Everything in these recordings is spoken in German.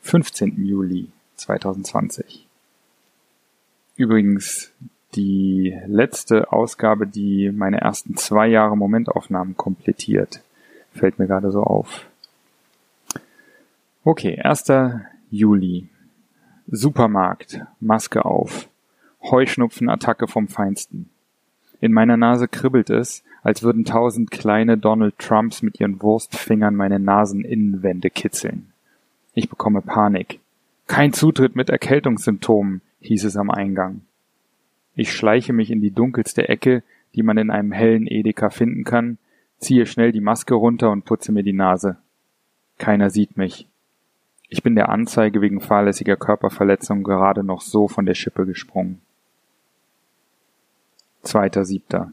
15. Juli 2020. Übrigens die letzte Ausgabe, die meine ersten zwei Jahre Momentaufnahmen komplettiert. Fällt mir gerade so auf. Okay, 1. Juli. Supermarkt, Maske auf. Heuschnupfenattacke vom Feinsten. In meiner Nase kribbelt es, als würden tausend kleine Donald Trumps mit ihren Wurstfingern meine Naseninnenwände kitzeln. Ich bekomme Panik. Kein Zutritt mit Erkältungssymptomen, hieß es am Eingang. Ich schleiche mich in die dunkelste Ecke, die man in einem hellen Edeka finden kann, ziehe schnell die Maske runter und putze mir die Nase. Keiner sieht mich. Ich bin der Anzeige wegen fahrlässiger Körperverletzung gerade noch so von der Schippe gesprungen. Zweiter Siebter.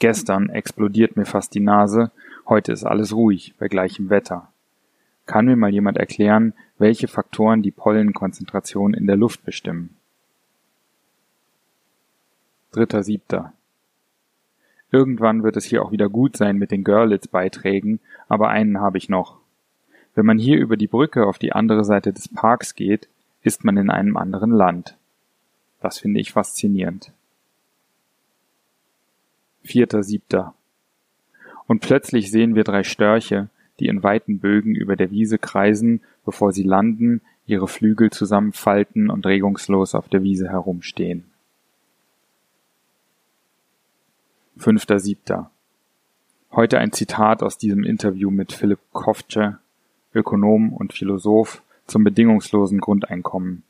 Gestern explodiert mir fast die Nase, heute ist alles ruhig, bei gleichem Wetter. Kann mir mal jemand erklären, welche Faktoren die Pollenkonzentration in der Luft bestimmen? Dritter Siebter. Irgendwann wird es hier auch wieder gut sein mit den Görlitz-Beiträgen, aber einen habe ich noch. Wenn man hier über die Brücke auf die andere Seite des Parks geht, ist man in einem anderen Land. Das finde ich faszinierend. Vierter Siebter. Und plötzlich sehen wir drei Störche, die in weiten Bögen über der Wiese kreisen, bevor sie landen, ihre Flügel zusammenfalten und regungslos auf der Wiese herumstehen. Fünfter Siebter. Heute ein Zitat aus diesem Interview mit Philipp Kofce, Ökonom und Philosoph zum bedingungslosen Grundeinkommen.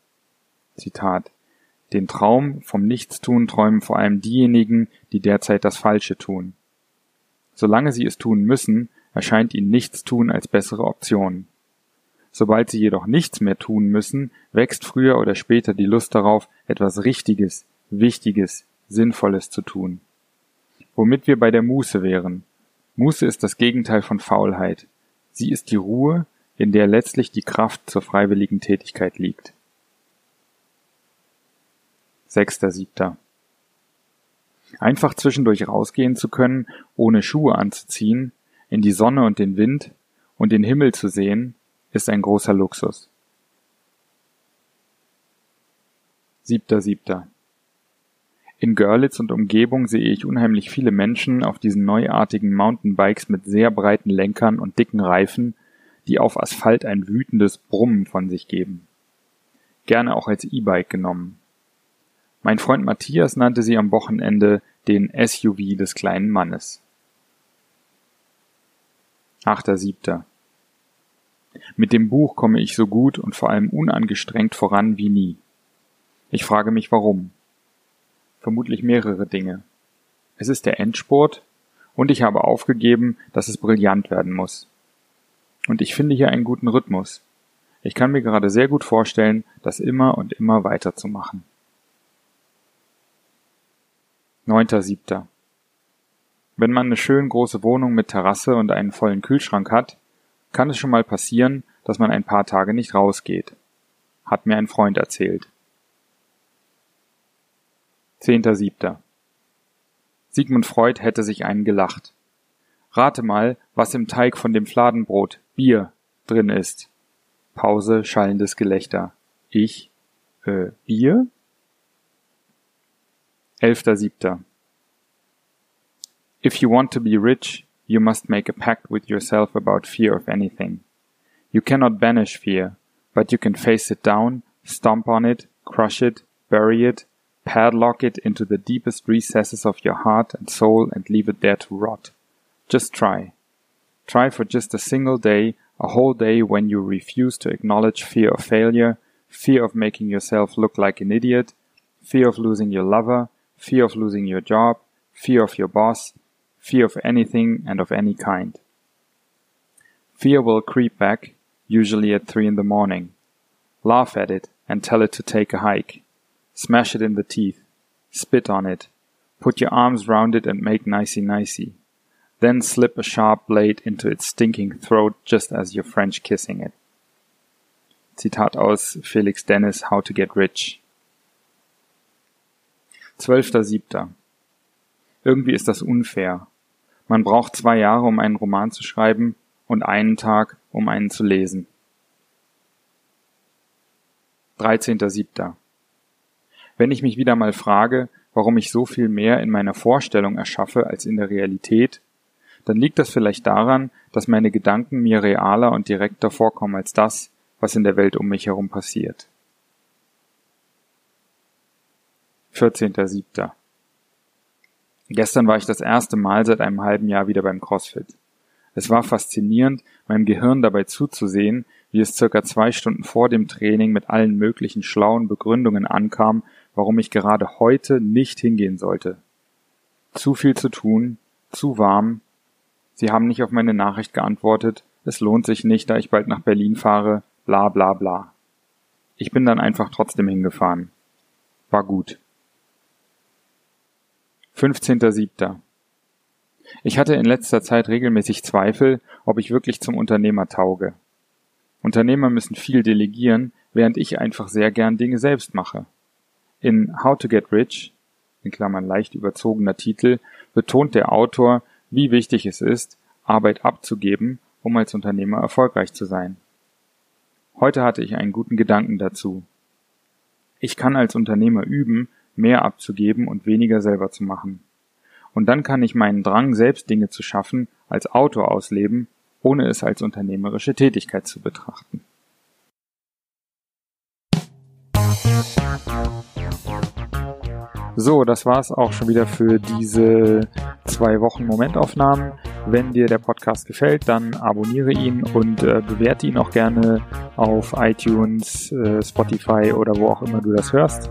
Zitat. Den Traum vom Nichtstun träumen vor allem diejenigen, die derzeit das Falsche tun. Solange sie es tun müssen, erscheint ihnen Nichtstun als bessere Option. Sobald sie jedoch nichts mehr tun müssen, wächst früher oder später die Lust darauf, etwas Richtiges, Wichtiges, Sinnvolles zu tun. Womit wir bei der Muße wären. Muße ist das Gegenteil von Faulheit. Sie ist die Ruhe, in der letztlich die Kraft zur freiwilligen Tätigkeit liegt. Sechster Siebter. Einfach zwischendurch rausgehen zu können, ohne Schuhe anzuziehen, in die Sonne und den Wind und den Himmel zu sehen, ist ein großer Luxus. Siebter Siebter. In Görlitz und Umgebung sehe ich unheimlich viele Menschen auf diesen neuartigen Mountainbikes mit sehr breiten Lenkern und dicken Reifen, die auf Asphalt ein wütendes Brummen von sich geben. Gerne auch als E-Bike genommen. Mein Freund Matthias nannte sie am Wochenende den SUV des kleinen Mannes. Achter Siebter. Mit dem Buch komme ich so gut und vor allem unangestrengt voran wie nie. Ich frage mich warum. Vermutlich mehrere Dinge. Es ist der Endspurt und ich habe aufgegeben, dass es brillant werden muss. Und ich finde hier einen guten Rhythmus. Ich kann mir gerade sehr gut vorstellen, das immer und immer weiterzumachen. Neunter Siebter. Wenn man eine schön große Wohnung mit Terrasse und einen vollen Kühlschrank hat, kann es schon mal passieren, dass man ein paar Tage nicht rausgeht. Hat mir ein Freund erzählt. Zehnter Siebter. Sigmund Freud hätte sich einen gelacht. Rate mal, was im Teig von dem Fladenbrot, Bier, drin ist. Pause, schallendes Gelächter. Ich, äh, Bier? Elfter Siebter. If you want to be rich, you must make a pact with yourself about fear of anything. You cannot banish fear, but you can face it down, stomp on it, crush it, bury it, padlock it into the deepest recesses of your heart and soul and leave it there to rot. Just try. Try for just a single day, a whole day when you refuse to acknowledge fear of failure, fear of making yourself look like an idiot, fear of losing your lover, fear of losing your job, fear of your boss, fear of anything and of any kind. Fear will creep back, usually at three in the morning. Laugh at it and tell it to take a hike. Smash it in the teeth. Spit on it. Put your arms round it and make nicey nicey. Then slip a sharp blade into its stinking throat just as you're French kissing it. Zitat aus Felix Dennis How to Get Rich. 12.07. Irgendwie ist das unfair. Man braucht zwei Jahre, um einen Roman zu schreiben und einen Tag, um einen zu lesen. 13.07. Wenn ich mich wieder mal frage, warum ich so viel mehr in meiner Vorstellung erschaffe als in der Realität, dann liegt das vielleicht daran, dass meine Gedanken mir realer und direkter vorkommen als das, was in der Welt um mich herum passiert. 14.07. Gestern war ich das erste Mal seit einem halben Jahr wieder beim CrossFit. Es war faszinierend, meinem Gehirn dabei zuzusehen, wie es circa zwei Stunden vor dem Training mit allen möglichen schlauen Begründungen ankam, warum ich gerade heute nicht hingehen sollte. Zu viel zu tun, zu warm. Sie haben nicht auf meine Nachricht geantwortet, es lohnt sich nicht, da ich bald nach Berlin fahre, bla bla bla. Ich bin dann einfach trotzdem hingefahren. War gut. 15.07. Ich hatte in letzter Zeit regelmäßig Zweifel, ob ich wirklich zum Unternehmer tauge. Unternehmer müssen viel delegieren, während ich einfach sehr gern Dinge selbst mache. In How to Get Rich, in Klammern leicht überzogener Titel, betont der Autor, wie wichtig es ist, Arbeit abzugeben, um als Unternehmer erfolgreich zu sein. Heute hatte ich einen guten Gedanken dazu. Ich kann als Unternehmer üben, mehr abzugeben und weniger selber zu machen. Und dann kann ich meinen Drang, selbst Dinge zu schaffen, als Autor ausleben, ohne es als unternehmerische Tätigkeit zu betrachten. So, das war's auch schon wieder für diese zwei Wochen Momentaufnahmen. Wenn dir der Podcast gefällt, dann abonniere ihn und äh, bewerte ihn auch gerne auf iTunes, äh, Spotify oder wo auch immer du das hörst.